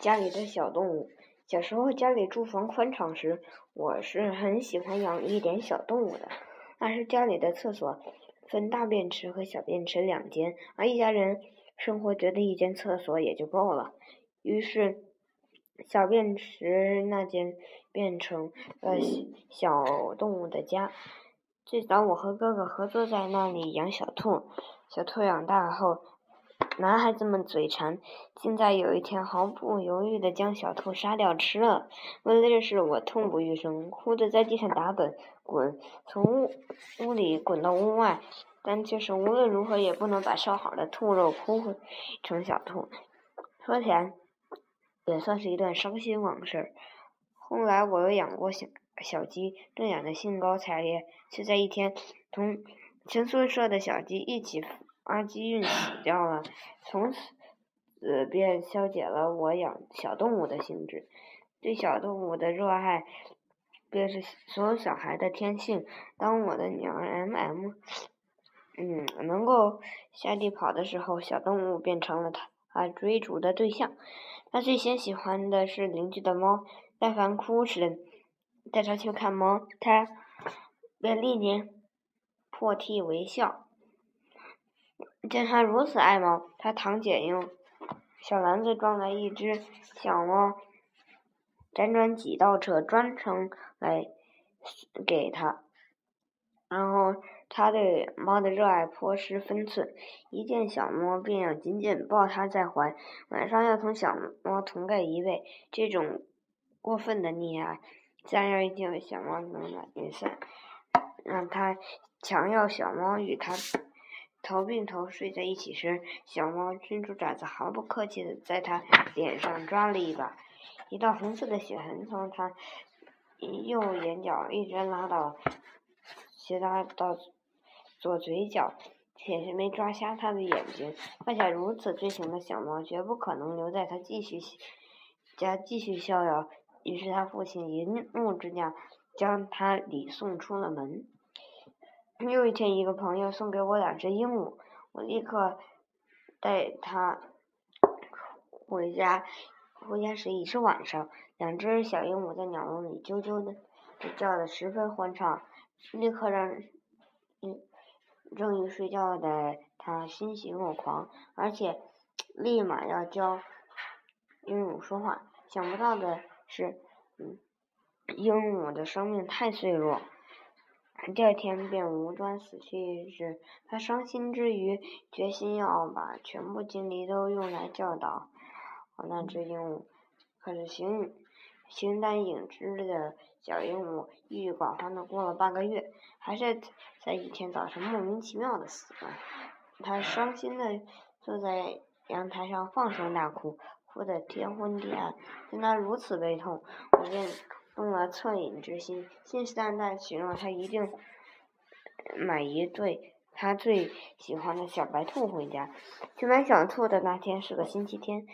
家里的小动物。小时候家里住房宽敞时，我是很喜欢养一点小动物的。那时家里的厕所分大便池和小便池两间，而一家人生活觉得一间厕所也就够了。于是小便池那间变成了小动物的家。最早我和哥哥合作在那里养小兔，小兔养大后。男孩子们嘴馋，竟在有一天毫不犹豫地将小兔杀掉吃了。为了这事，我痛不欲生，哭着在地上打滚，滚从屋屋里滚到屋外，但却是无论如何也不能把烧好的兔肉哭成小兔。说起来，也算是一段伤心往事。后来我又养过小小鸡，正养得兴高采烈，却在一天同全宿舍的小鸡一起。阿基运死掉了，从此便消解了我养小动物的兴致。对小动物的热爱，便是所有小孩的天性。当我的女儿 M M，嗯，能够下地跑的时候，小动物便成了她追逐的对象。他最先喜欢的是邻居的猫，但凡哭时，带他去看猫，他便立即破涕为笑。见他如此爱猫，他堂姐用小篮子装了一只小猫，辗转几道车，专程来给他。然后他对猫的热爱颇失分寸，一见小猫便要紧紧抱它在怀，晚上要同小猫同盖一被。这种过分的溺爱，自然让一见小猫能难离散，让他强要小猫与他。头并头睡在一起时，小猫伸出爪子，毫不客气地在它脸上抓了一把，一道红色的血痕从它右眼角一直拉到，斜拉到左嘴角，且是没抓瞎它的眼睛。犯下如此罪行的小猫，绝不可能留在他继续家继续逍遥。于是他父亲一怒之下，将它礼送出了门。又一天，一个朋友送给我两只鹦鹉，我立刻带它回家。回家时已是晚上，两只小鹦鹉在鸟笼里啾啾的叫得十分欢畅，立刻让正欲睡觉的他欣喜若狂，而且立马要教鹦鹉说话。想不到的是，鹦鹉的生命太脆弱。第二天便无端死去一只，他伤心之余，决心要把全部精力都用来教导那只鹦鹉。可是形形单影只的小鹦鹉郁郁寡欢的过了半个月，还是在一天早上莫名其妙的死了。他伤心的坐在阳台上放声大哭，哭得天昏地暗。见他如此悲痛，我便。动了恻隐之心，信誓旦旦许诺他一定买一对他最喜欢的小白兔回家。去买小兔的那天是个星期天，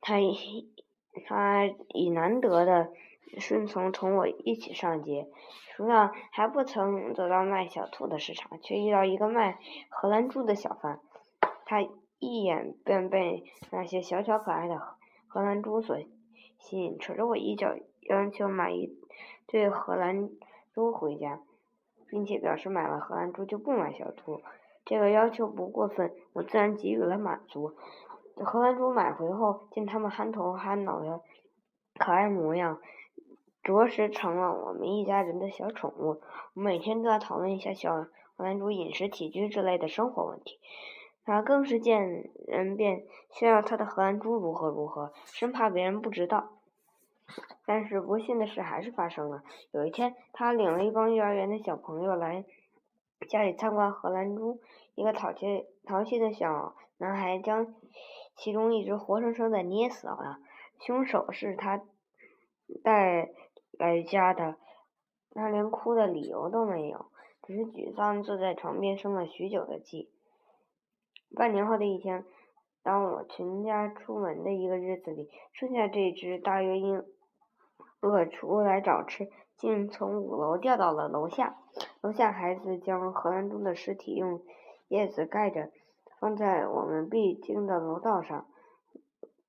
他以他以难得的顺从同我一起上街，除了还不曾走到卖小兔的市场，却遇到一个卖荷兰猪的小贩。他一眼便被那些小巧可爱的荷兰猪所吸引，扯着我衣角。要求买一对荷兰猪回家，并且表示买了荷兰猪就不买小兔。这个要求不过分，我自然给予了满足。荷兰猪买回后，见它们憨头憨脑的可爱模样，着实成了我们一家人的小宠物。我每天都要讨论一下小荷兰猪饮食起居之类的生活问题。他更是见人便炫耀他的荷兰猪如何如何，生怕别人不知道。但是不幸的事还是发生了。有一天，他领了一帮幼儿园的小朋友来家里参观荷兰猪。一个淘气淘气的小男孩将其中一只活生生的捏死了。凶手是他带来家的。他连哭的理由都没有，只是沮丧坐在床边生了许久的气。半年后的一天，当我全家出门的一个日子里，剩下这只大约应。饿出来找吃，竟从五楼掉到了楼下。楼下孩子将荷兰猪的尸体用叶子盖着，放在我们必经的楼道上。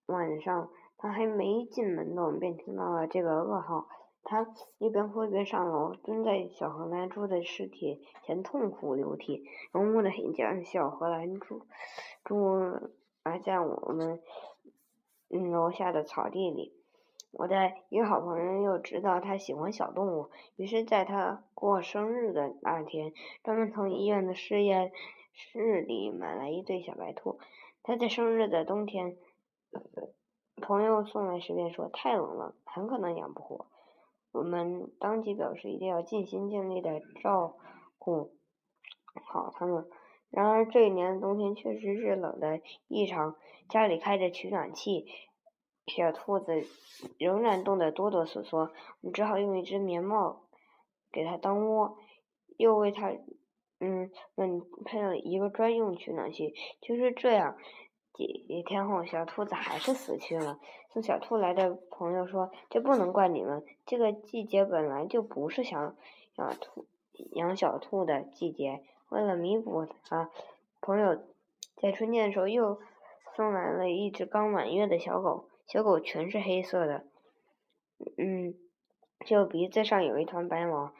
晚上，他还没进门呢，我们便听到了这个噩耗。他一边哭一边上楼，蹲在小荷兰猪的尸体前痛哭流涕。浓雾的黑将小荷兰猪猪埋在我们嗯楼下的草地里。我的一个好朋友又知道他喜欢小动物，于是在他过生日的那天，专门从医院的实验室里买来一对小白兔。他在生日的冬天，朋友送来时便说太冷了，很可能养不活。我们当即表示一定要尽心尽力的照顾好它们。然而这一年的冬天确实是冷的异常，家里开着取暖器，小兔子仍然冻得哆哆嗦嗦。我们只好用一只棉帽给它当窝，又为它嗯嗯配了一个专用取暖器。就是这样。几天后，小兔子还是死去了。送小兔来的朋友说：“这不能怪你们，这个季节本来就不是想养兔、养小兔的季节。”为了弥补他，朋友在春天的时候又送来了一只刚满月的小狗。小狗全是黑色的，嗯，就鼻子上有一团白毛。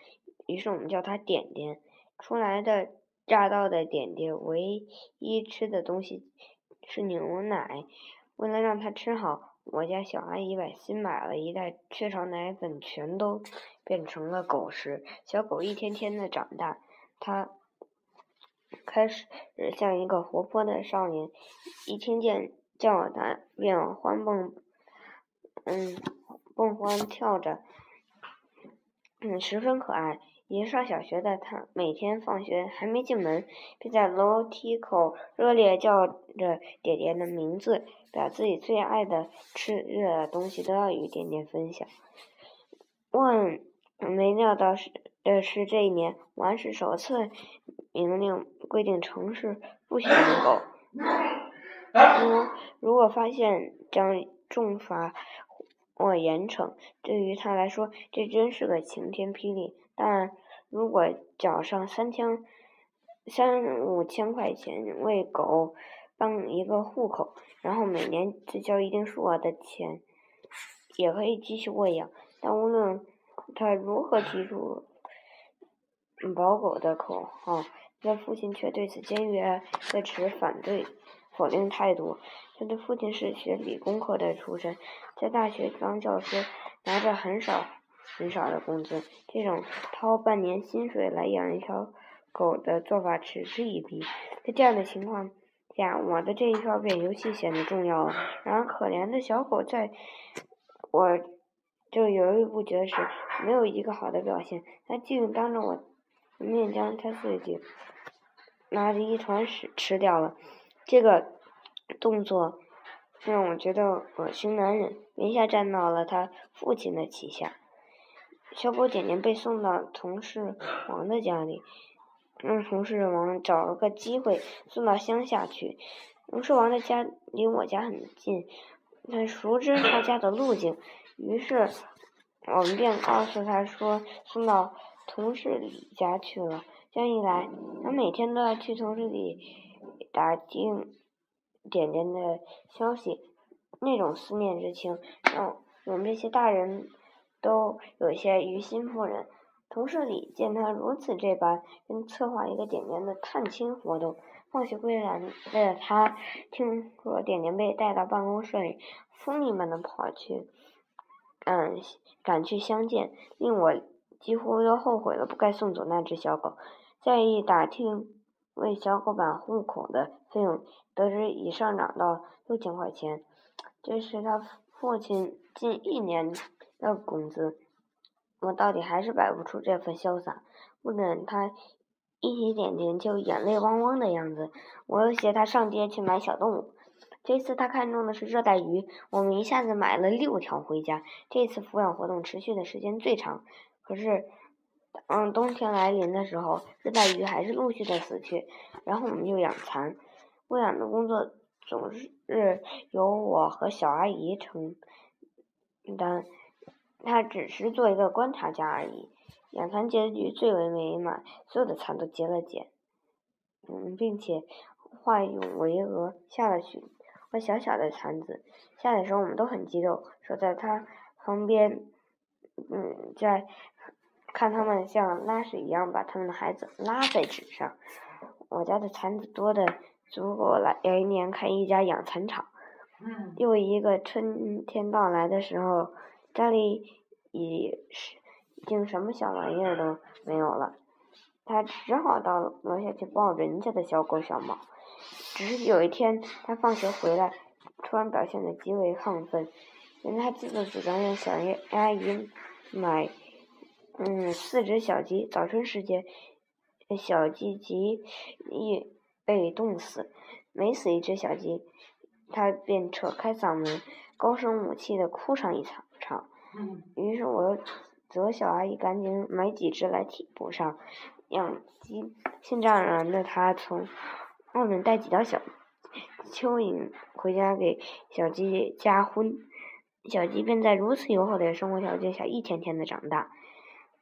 于是我们叫它点点。出来的乍到的点点，唯一吃的东西。是牛奶，为了让它吃好，我家小阿姨把新买了一袋雀巢奶粉，全都变成了狗食。小狗一天天的长大，它开始像一个活泼的少年，一听见叫他便欢蹦，嗯，蹦欢跳着，嗯，十分可爱。已经上小学的他，每天放学还没进门，便在楼梯口热烈叫着点点的名字，把自己最爱的吃的东西都要与点点分享。万没料到是的是，这一年王室首次明令规定城市不许养狗，如如果发现将重罚或严惩。对于他来说，这真是个晴天霹雳。但。如果缴上三千、三五千块钱为狗办一个户口，然后每年只交一定数额的钱，也可以继续喂养。但无论他如何提出保狗的口号，他父亲却对此坚决的持反对、否定态度。他的父亲是学理工科的出身，在大学当教师，拿着很少。很少的工资，这种掏半年薪水来养一条狗的做法嗤之以鼻。在这样的情况下，我的这一票便尤其显得重要了。然而，可怜的小狗在我就犹豫不决时，没有一个好的表现。它竟当着我面将它自己拿着一团屎吃掉了。这个动作让我觉得恶心难忍，一下站到了他父亲的旗下。小狗点点被送到同事王的家里，让同事王找了个机会送到乡下去。同事王的家离我家很近，他熟知他家的路径，于是我们便告诉他说送到同事李家去了。这样一来，他每天都要去同事李打听点点的消息，那种思念之情让我们这些大人。都有些于心不忍。同事里见他如此这般，便策划一个点点的探亲活动。放学归来的他，听说点点被带到办公室里，疯一般的跑去，嗯，赶去相见，令我几乎都后悔了不该送走那只小狗。再一打听为小狗办户口的费用，得知已上涨到六千块钱，这是他父亲近一年。的工资，我到底还是摆不出这份潇洒。不等他一提点点就眼泪汪汪的样子，我又携他上街去买小动物。这次他看中的是热带鱼，我们一下子买了六条回家。这次抚养活动持续的时间最长，可是，嗯，冬天来临的时候，热带鱼还是陆续的死去，然后我们又养蚕。喂养的工作总是由我和小阿姨承担。他只是做一个观察家而已。养蚕结局最为美满，所有的蚕都结了茧，嗯，并且化蛹为蛾，下了许多小小的蚕子。下的时候我们都很激动，守在他旁边，嗯，在看他们像拉屎一样把他们的孩子拉在纸上。我家的蚕子多的足够来来年开一家养蚕场。又一个春天到来的时候，家里已是已经什么小玩意儿都没有了。他只好到楼下去抱人家的小狗小猫。只是有一天，他放学回来，突然表现得极为亢奋。因为他自作主张让小阿姨买嗯四只小鸡。早春时节，小鸡极易被冻死，每死一只小鸡。它便扯开嗓门，高声母气的哭上一场场。于是我责小阿姨赶紧买几只来替补上养鸡。兴仗然的他从外面带几条小蚯蚓回家给小鸡加荤，小鸡便在如此友好的生活条件下一天天的长大。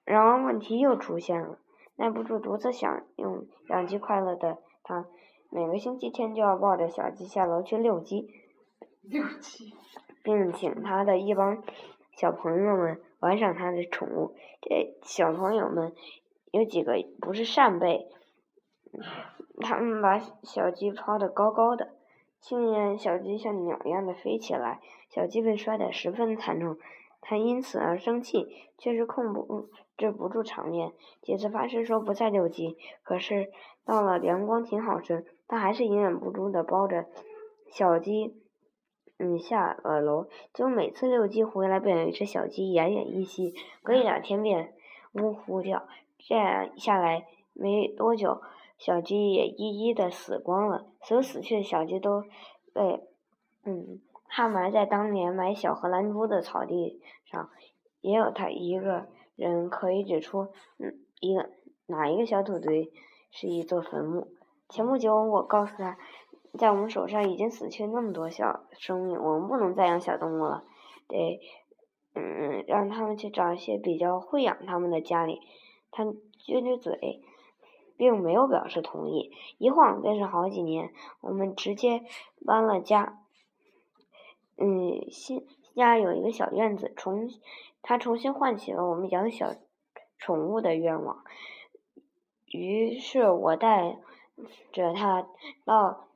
然而问题又出现了，耐不住独自享用养鸡快乐的他。每个星期天就要抱着小鸡下楼去遛鸡，遛鸡，并请他的一帮小朋友们玩赏他的宠物。这小朋友们有几个不是扇贝，他们把小鸡抛得高高的，幸运小鸡像鸟一样的飞起来，小鸡被摔得十分惨重。他因此而生气，却是控不制不住场面，几次发誓说不再遛鸡。可是到了阳光挺好时，他还是隐忍不住的抱着小鸡，嗯，下了楼。就每次遛鸡回来，便有一只小鸡奄奄一息，隔一两天便呜呼叫。这样下来没多久，小鸡也一一的死光了。所有死去的小鸡都被，嗯。他埋在当年买小荷兰猪的草地上，也有他一个人可以指出，嗯，一个哪一个小土堆是一座坟墓。前不久，我告诉他，在我们手上已经死去那么多小生命，我们不能再养小动物了，得，嗯，让他们去找一些比较会养他们的家里。他撅撅嘴，并没有表示同意。一晃便是好几年，我们直接搬了家。嗯，新家有一个小院子，重它重新唤起了我们养小宠物的愿望。于是我带着它到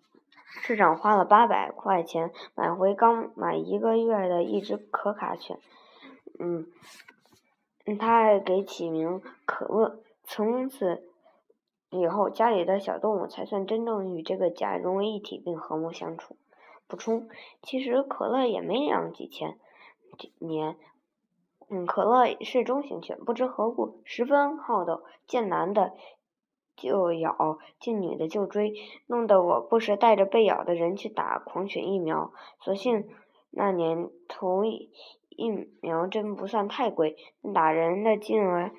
市场，花了八百块钱买回刚满一个月的一只可卡犬。嗯，他还给起名可乐。从此以后，家里的小动物才算真正与这个家融为一体，并和睦相处。补充，其实可乐也没养几千年。嗯，可乐是中型犬，不知何故十分好斗，见男的就咬，见女的就追，弄得我不时带着被咬的人去打狂犬疫苗。所幸那年头疫苗针不算太贵，打人的金额，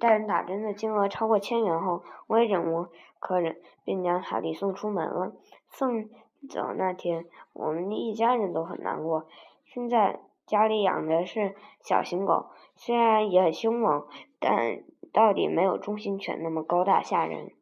带人打针的金额超过千元后，我也忍无可忍，便将哈利送出门了。送。走那天，我们一家人都很难过。现在家里养的是小型狗，虽然也很凶猛，但到底没有中型犬那么高大吓人。